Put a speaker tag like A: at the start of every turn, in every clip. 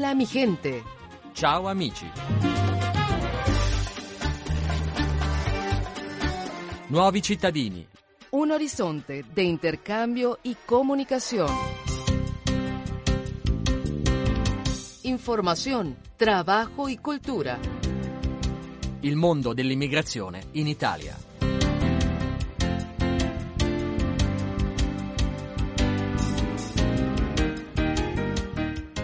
A: Hola mi gente.
B: Ciao amici. Nuovi cittadini.
A: Un horizonte de intercambio y comunicación. Información, trabajo y cultura.
B: Il mondo dell'immigrazione in Italia.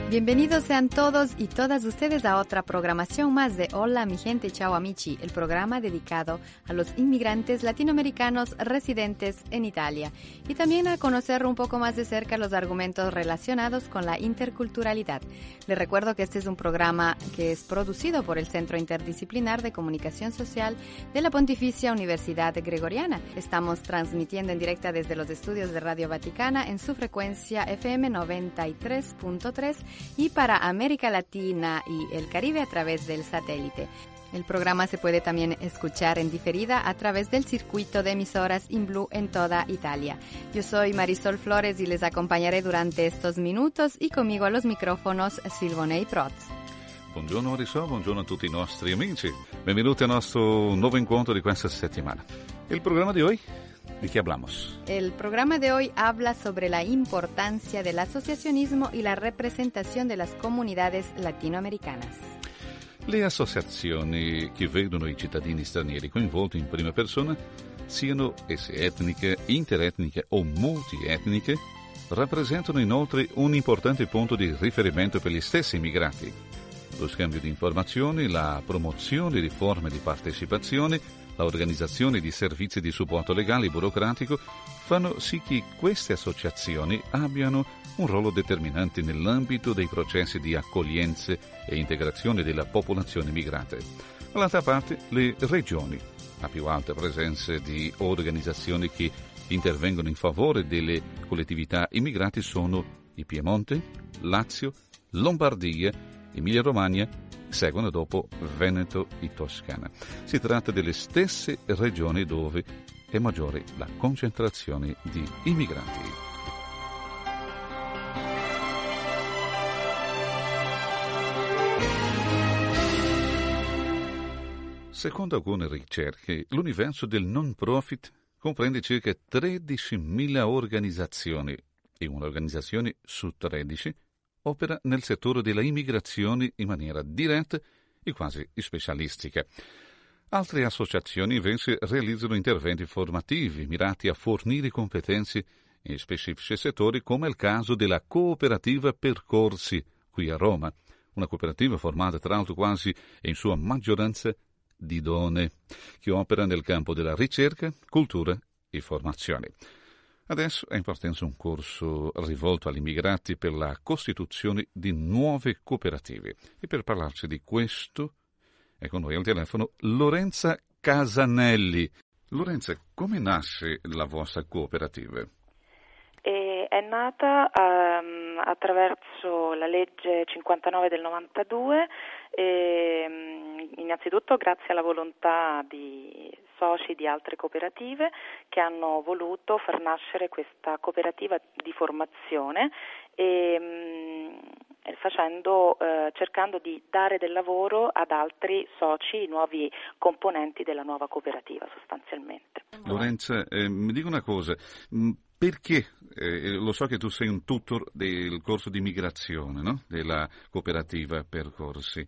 C: Bienvenidos sean todos y todas ustedes a otra programación más de Hola mi gente, chao amici, el programa dedicado a los inmigrantes latinoamericanos residentes en Italia y también a conocer un poco más de cerca los argumentos relacionados con la interculturalidad. Les recuerdo que este es un programa que es producido por el Centro Interdisciplinar de Comunicación Social de la Pontificia Universidad Gregoriana. Estamos transmitiendo en directa desde los estudios de Radio Vaticana en su frecuencia FM 93.3 y para América Latina y el Caribe a través del satélite. El programa se puede también escuchar en diferida a través del circuito de emisoras In Blue en toda Italia. Yo soy Marisol Flores y les acompañaré durante estos minutos y conmigo a los micrófonos Silvonei Proz.
D: Buongiorno Marisol, buongiorno a tutti i nostri amici. Benvenuti al nostro nuovo incontro di questa settimana. Il programma di oggi ¿De qué hablamos?
C: El programa de hoy habla sobre la importancia del asociacionismo y la representación de las comunidades latinoamericanas.
D: Le associazioni che vedono i cittadini stranieri coinvolti in prima persona, siano esse etniche, interetniche o multietniche, rappresentano inoltre un importante punto di riferimento per gli stessi immigrati. Lo scambio di informazioni, la promozione di forme di partecipazione, l'organizzazione di servizi di supporto legale e burocratico fanno sì che queste associazioni abbiano un ruolo determinante nell'ambito dei processi di accoglienza e integrazione della popolazione migrante. Dall'altra parte, le regioni, a più alta presenza di organizzazioni che intervengono in favore delle collettività immigrate sono il Piemonte, Lazio, Lombardia, Emilia-Romagna seguono dopo Veneto e Toscana. Si tratta delle stesse regioni dove è maggiore la concentrazione di immigrati. Secondo alcune ricerche, l'universo del non profit comprende circa 13.000 organizzazioni e un'organizzazione su 13 opera nel settore della immigrazione in maniera diretta e quasi specialistica. Altre associazioni invece realizzano interventi formativi mirati a fornire competenze in specifici settori come il caso della cooperativa Percorsi qui a Roma, una cooperativa formata tra l'altro quasi in sua maggioranza di donne, che opera nel campo della ricerca, cultura e formazione. Adesso è in partenza un corso rivolto agli immigrati per la costituzione di nuove cooperative. E per parlarci di questo è con noi al telefono Lorenza Casanelli. Lorenza, come nasce la vostra cooperativa?
E: È nata um, attraverso la legge 59 del 92 e, um, innanzitutto grazie alla volontà di soci di altre cooperative che hanno voluto far nascere questa cooperativa di formazione e, mh, facendo, eh, cercando di dare del lavoro ad altri soci, nuovi componenti della nuova cooperativa sostanzialmente.
D: Lorenza, eh, mi dica una cosa, perché, eh, lo so che tu sei un tutor del corso di migrazione no? della cooperativa Percorsi,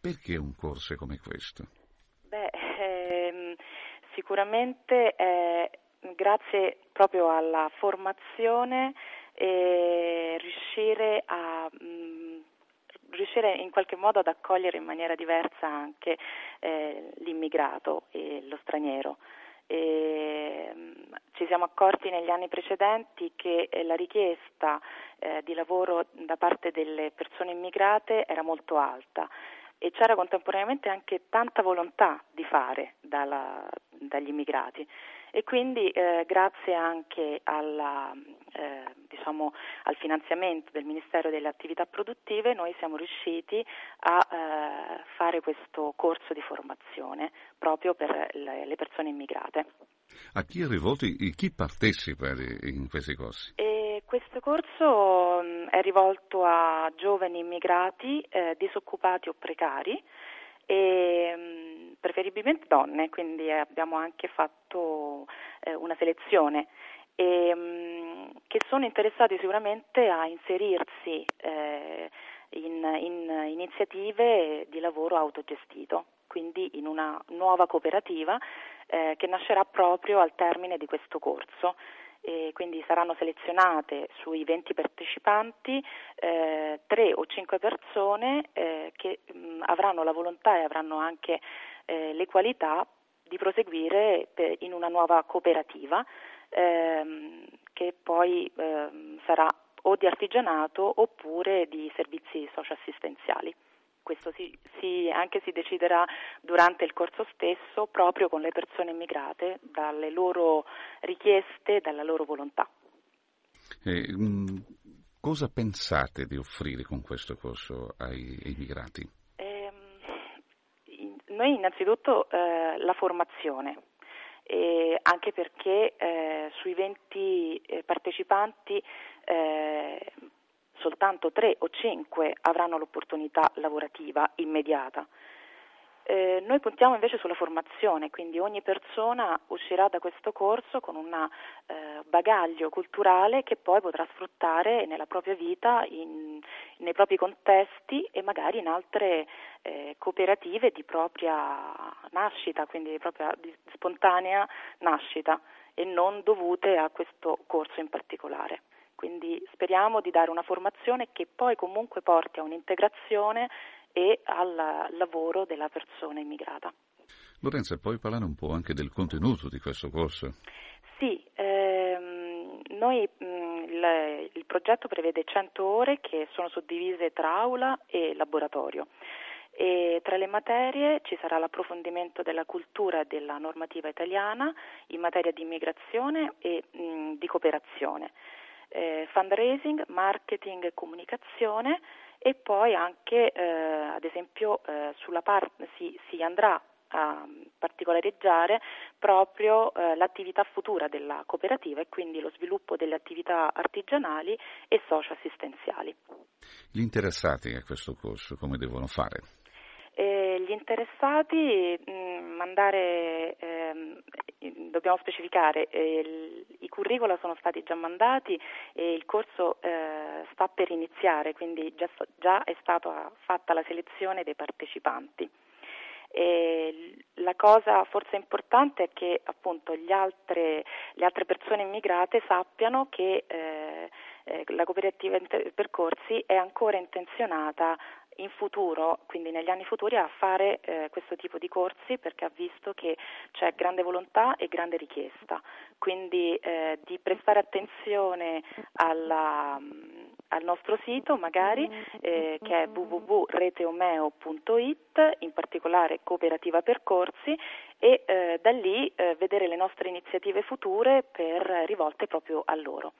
D: perché un corso come questo?
E: Sicuramente eh, grazie proprio alla formazione eh, riuscire a mm, riuscire in qualche modo ad accogliere in maniera diversa anche eh, l'immigrato e lo straniero. E, mh, mm, ci siamo accorti negli anni precedenti che eh, la richiesta eh, di lavoro da parte delle persone immigrate era molto alta e c'era contemporaneamente anche tanta volontà di fare dalla, dagli immigrati e quindi eh, grazie anche alla, eh, diciamo, al finanziamento del Ministero delle Attività Produttive noi siamo riusciti a eh, fare questo corso di formazione proprio per le, persone immigrate.
D: A chi è rivolto e chi partecipa in questi corsi?
E: E questo corso mm, è rivolto a giovani immigrati eh, disoccupati o precari e mm, preferibilmente donne, quindi abbiamo anche fatto eh, una selezione e, mm, che sono interessati sicuramente a inserirsi eh, in, in iniziative di lavoro autogestito, quindi in una nuova cooperativa eh, che nascerà proprio al termine di questo corso e quindi saranno selezionate sui 20 partecipanti eh, 3 o 5 persone eh, che mh, avranno la volontà e avranno anche eh, le qualità di proseguire per, in una nuova cooperativa ehm, che poi ehm, sarà o di artigianato oppure di servizi socioassistenziali questo si, si, anche si deciderà durante il corso stesso proprio con le persone immigrate, dalle loro richieste, dalla loro volontà.
D: Eh, cosa pensate di offrire con questo corso ai, ai immigrati?
E: Eh, noi innanzitutto eh, la formazione, eh, anche perché eh, sui 20 eh, partecipanti eh, soltanto tre o cinque avranno l'opportunità lavorativa immediata. Eh, noi puntiamo invece sulla formazione, quindi ogni persona uscirà da questo corso con un eh, bagaglio culturale che poi potrà sfruttare nella propria vita, in, nei propri contesti e magari in altre eh, cooperative di propria nascita, quindi di propria di spontanea nascita e non dovute a questo corso in particolare. Quindi speriamo di dare una formazione che poi comunque porti a un'integrazione e al lavoro della persona immigrata.
D: Lorenza, puoi parlare un po' anche del contenuto di questo corso?
E: Sì, ehm, noi, mh, il, il progetto prevede 100 ore che sono suddivise tra aula e laboratorio. E tra le materie ci sarà l'approfondimento della cultura e della normativa italiana in materia di immigrazione e mh, di cooperazione eh, fundraising, marketing e comunicazione e poi anche eh, ad esempio eh, sulla parte si, si, andrà a particolareggiare proprio eh, l'attività futura della cooperativa e quindi lo sviluppo delle attività artigianali e socio-assistenziali.
D: Gli interessati a questo corso come devono fare?
E: Eh, gli interessati mh, mm, mandare, ehm, dobbiamo specificare, eh, i curricula sono stati già mandati e il corso eh, sta per iniziare, quindi già, già, è stata fatta la selezione dei partecipanti. E la cosa forse importante è che appunto altre, le altre persone immigrate sappiano che eh, eh, la cooperativa percorsi è ancora intenzionata in futuro, quindi negli anni futuri, a fare eh, questo tipo di corsi perché ha visto che c'è grande volontà e grande richiesta. Quindi eh, di prestare attenzione alla, al nostro sito magari eh, che è www.reteomeo.it, in particolare cooperativa percorsi e eh, da lì eh, vedere le nostre iniziative future per, rivolte proprio a loro.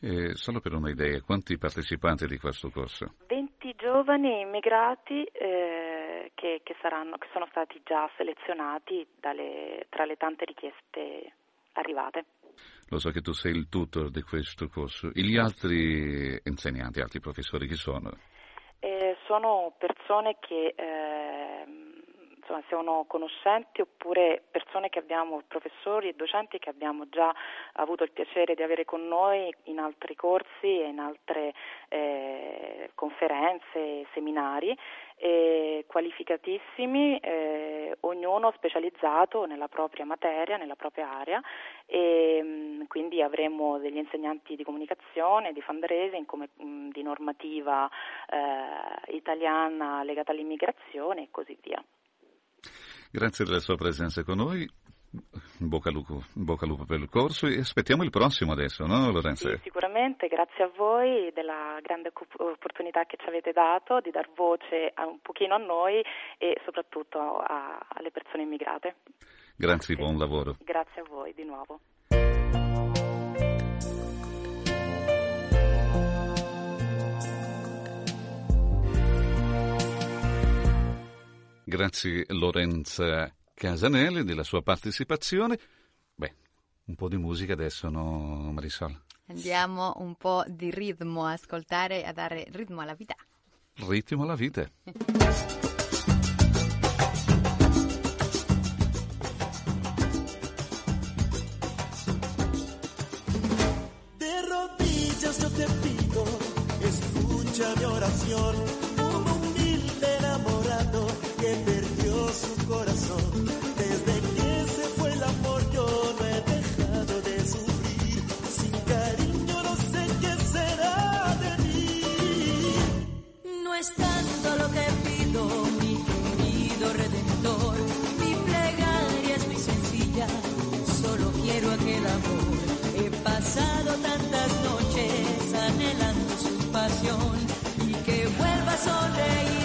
D: Eh, solo per un'idea, quanti partecipanti di questo corso?
E: 20 giovani immigrati eh, che, che, saranno, che, sono stati già selezionati dalle, tra le tante richieste arrivate.
D: Lo so che tu sei il tutor di questo corso. E gli altri insegnanti, altri professori chi sono?
E: Eh, sono persone che ehm, insomma, sono conoscenti oppure persone che abbiamo, professori e docenti che abbiamo già avuto il piacere di avere con noi in altri corsi e in altre eh, conferenze, seminari, eh, qualificatissimi, eh, ognuno specializzato nella propria materia, nella propria area e mh, mm, quindi avremo degli insegnanti di comunicazione, di fundraising, come, mh, mm, di normativa eh, italiana legata all'immigrazione e così via.
D: Grazie della sua presenza con noi. Bocca al, lupo, bocca al lupo per il corso e aspettiamo il prossimo adesso, no Lorenzo?
E: Sì, sicuramente, grazie a voi della grande opportunità che ci avete dato di dar voce un pochino a noi e soprattutto a, alle persone immigrate.
D: Grazie, buon lavoro.
E: Grazie a voi di nuovo.
D: Grazie Lorenza Casanelli della sua partecipazione. Beh, un po' di musica adesso, no Marisol?
C: Andiamo un po' di ritmo a ascoltare, e a dare ritmo alla vita.
D: Ritmo alla vita.
F: De rodillas yo te pido, escucha mi oración.
G: soleil.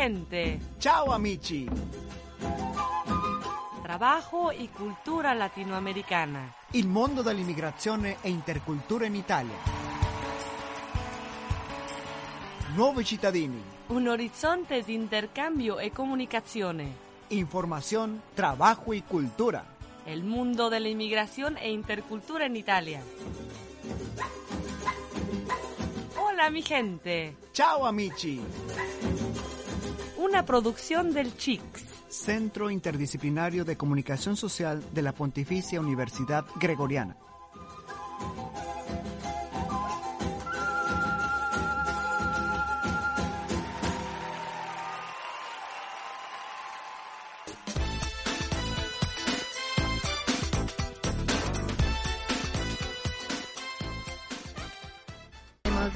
G: gente.
H: Chao, amici.
G: Trabajo y cultura latinoamericana.
H: Il mondo dell'immigrazione e intercultura in Italia. Nuovi cittadini.
G: Un horizonte de intercambio e comunicazione.
H: Información, trabajo y cultura.
G: El mundo de la inmigración e intercultura en Italia. Hola mi gente.
H: Chao amici
G: una producción del CHICS.
H: Centro Interdisciplinario de Comunicación Social de la Pontificia Universidad Gregoriana.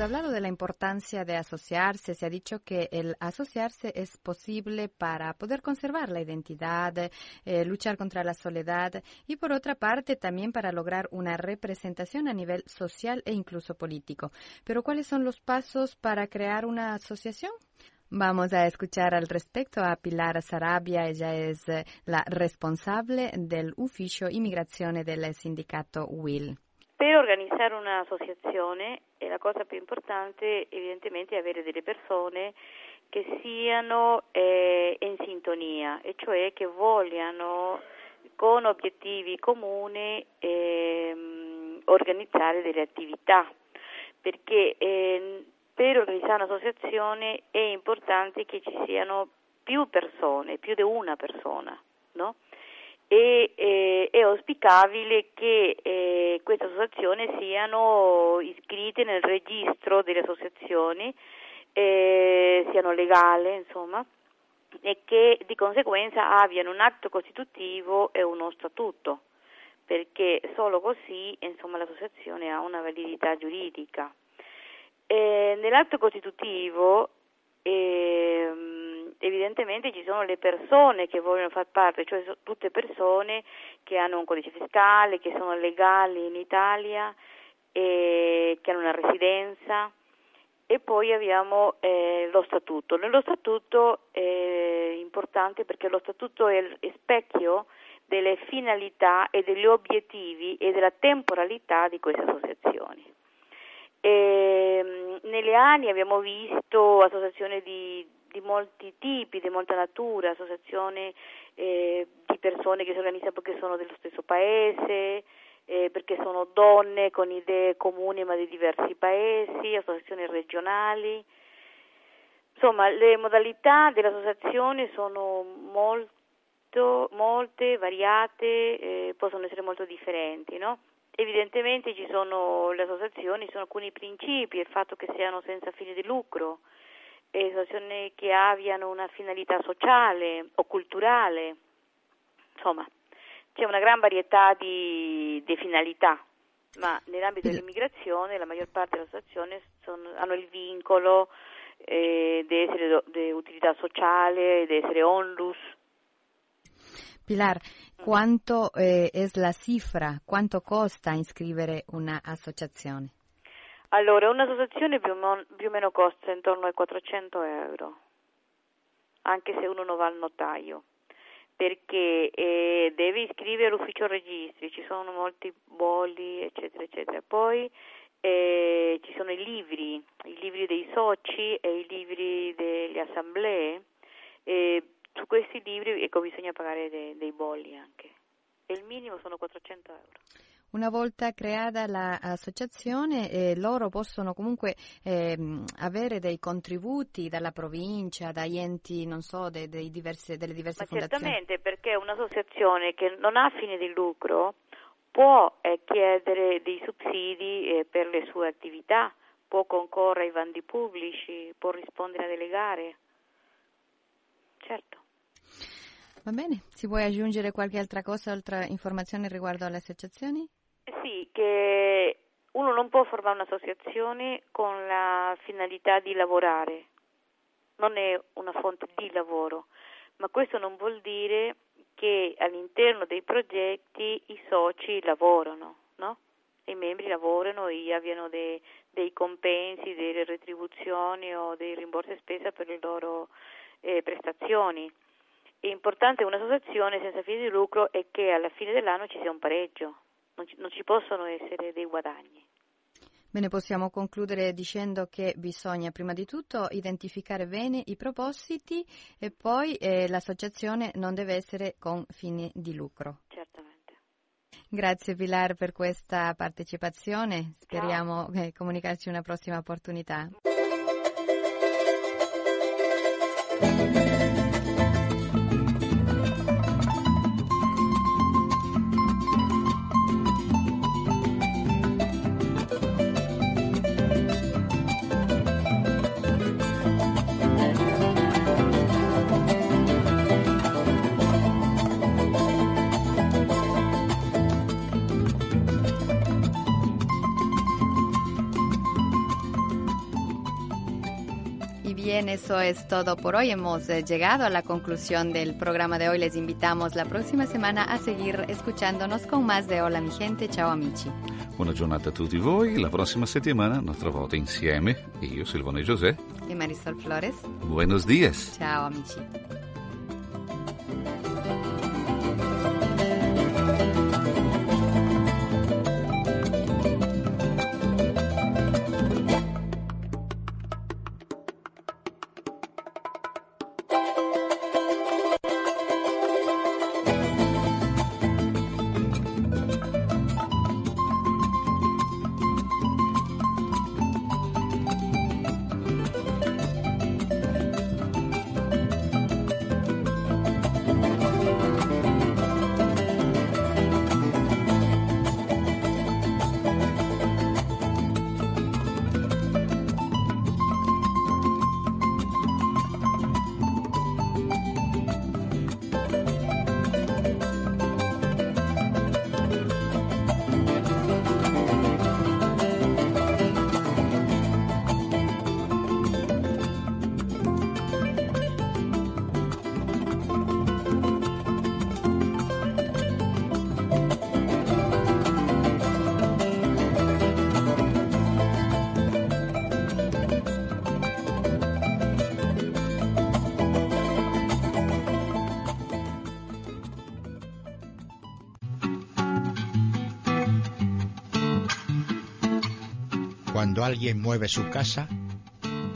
C: Hablado de la importancia de asociarse. Se ha dicho que el asociarse es posible para poder conservar la identidad, eh, luchar contra la soledad y por otra parte también para lograr una representación a nivel social e incluso político. Pero ¿cuáles son los pasos para crear una asociación? Vamos a escuchar al respecto a Pilar Sarabia, ella es eh, la responsable del ufficio immigrazione del sindacato WIL.
I: Per organizzare un'associazione eh, la cosa più importante evidentemente è avere delle persone che siano eh, in sintonia e cioè che vogliano con obiettivi comuni ehm, organizzare delle attività perché eh, per organizzare un'associazione è importante che ci siano più persone, più di una persona, no? E eh, è auspicabile che eh, queste associazioni siano iscritte nel registro delle associazioni, eh, siano legali, insomma, e che di conseguenza abbiano un atto costitutivo e uno statuto, perché solo così insomma, l'associazione ha una validità giuridica. nell'atto costitutivo ehm, evidentemente ci sono le persone che vogliono far parte, cioè tutte persone che hanno un codice fiscale, che sono legali in Italia, che hanno una residenza e poi abbiamo eh, lo statuto. Nello statuto è importante perché lo statuto è il specchio delle finalità e degli obiettivi e della temporalità di queste associazioni. E, ehm, negli anni abbiamo visto associazioni di di molti tipi, di molta natura, associazioni eh, di persone che si organizzano perché sono dello stesso paese, eh, perché sono donne con idee comuni ma di diversi paesi, associazioni regionali. Insomma, le modalità delle associazioni sono molto, molte, variate, eh, possono essere molto differenti, no? Evidentemente ci sono le associazioni, ci sono alcuni principi, il fatto che siano senza fine di lucro, associazioni che abbiano una finalità sociale o culturale, insomma c'è una gran varietà di, di finalità, ma nell'ambito dell'immigrazione la maggior parte delle associazioni sono, hanno il vincolo eh, di essere di utilità sociale, di essere onlus.
C: Pilar, quanto eh, è la cifra, quanto costa iscrivere un'associazione?
I: Allora, un'associazione più, più o meno costa intorno ai 400 euro, anche se uno non va al notaio, perché eh, deve iscrivere all'ufficio registri, ci sono molti bolli, eccetera, eccetera. Poi eh, ci sono i libri, i libri dei soci e i libri delle assemblee. Eh, su questi libri ecco, bisogna pagare de, dei bolli anche. E il minimo sono 400 euro.
C: Una volta creata l'associazione eh, loro possono comunque eh, avere dei contributi dalla provincia, dagli enti, non so, dei, dei diversi, delle diverse
I: Ma
C: fondazioni.
I: Certamente perché un'associazione che non ha fine di lucro può eh, chiedere dei sussidi eh, per le sue attività, può concorrere ai bandi pubblici, può rispondere a delle gare. Certo.
C: Va bene, si vuoi aggiungere qualche altra cosa, altra informazione riguardo alle associazioni?
I: Che uno non può formare un'associazione con la finalità di lavorare, non è una fonte di lavoro, ma questo non vuol dire che all'interno dei progetti i soci lavorano, no? I membri lavorano e abbiano dei, dei compensi, delle retribuzioni o dei rimborsi spesa per le loro eh, prestazioni. È importante un'associazione senza fine di lucro è che alla fine dell'anno ci sia un pareggio, non ci, non ci possono essere dei guadagni.
C: Bene, possiamo concludere dicendo che bisogna prima di tutto identificare bene i propositi e poi eh, l'associazione non deve essere con fini di lucro.
I: Certamente.
C: Grazie Pilar per questa partecipazione, speriamo di comunicarci una prossima opportunità. Bien, eso es todo por hoy. Hemos eh, llegado a la conclusión del programa de hoy. Les invitamos la próxima semana a seguir escuchándonos con más de Hola mi gente. Ciao amici.
D: Buona giornata a tutti voi. La prossima settimana, un'altra volta insieme, io, Silvone José.
C: Y Marisol Flores.
D: Buenos días.
C: Ciao amici.
J: Cuando alguien mueve su casa,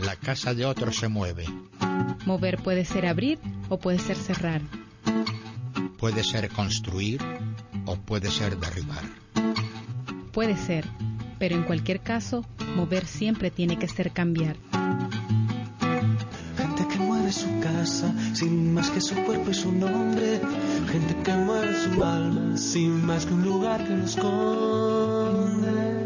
J: la casa de otro se mueve.
K: Mover puede ser abrir o puede ser cerrar.
J: Puede ser construir o puede ser derribar.
K: Puede ser, pero en cualquier caso, mover siempre tiene que ser cambiar.
L: Gente que mueve su casa sin más que su cuerpo y su nombre. Gente que mueve su alma sin más que un lugar que lo esconde.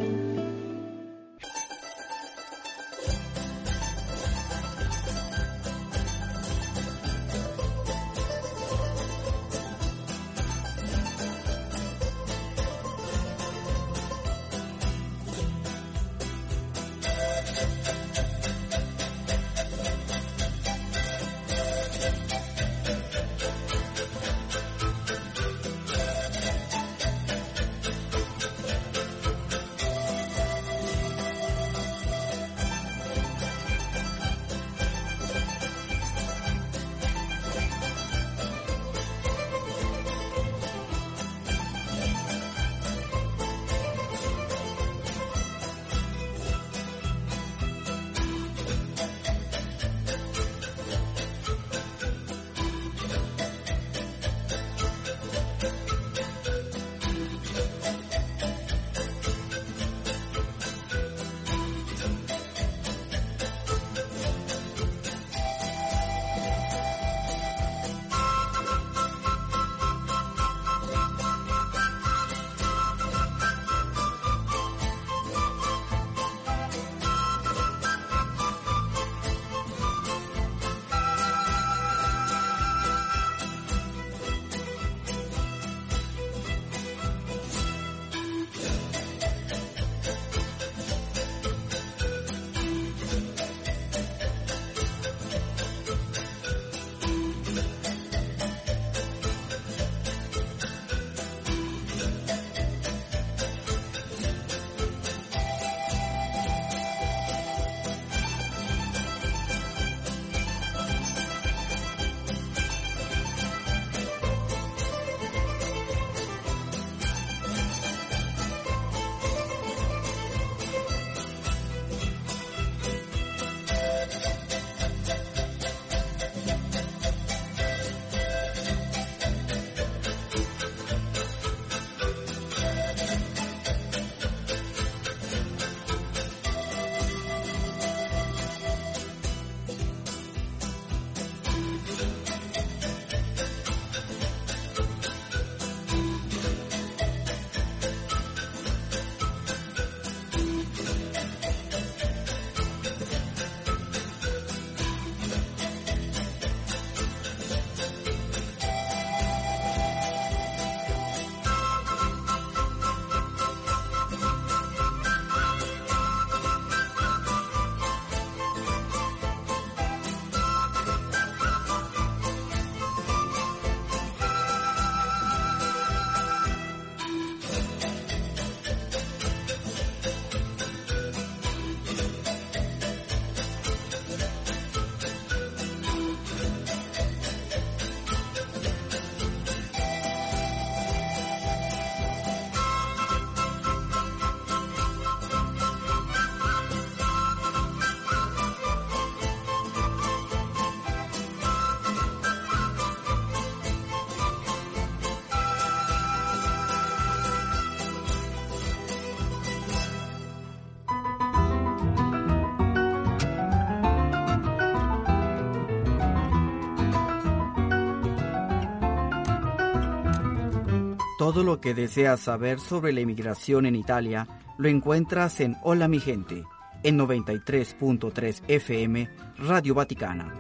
H: Todo lo que deseas saber sobre la inmigración en Italia lo encuentras en Hola mi gente, en 93.3 FM, Radio Vaticana.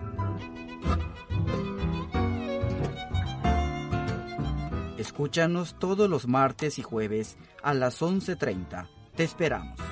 H: Escúchanos todos los martes y jueves a las 11.30. Te esperamos.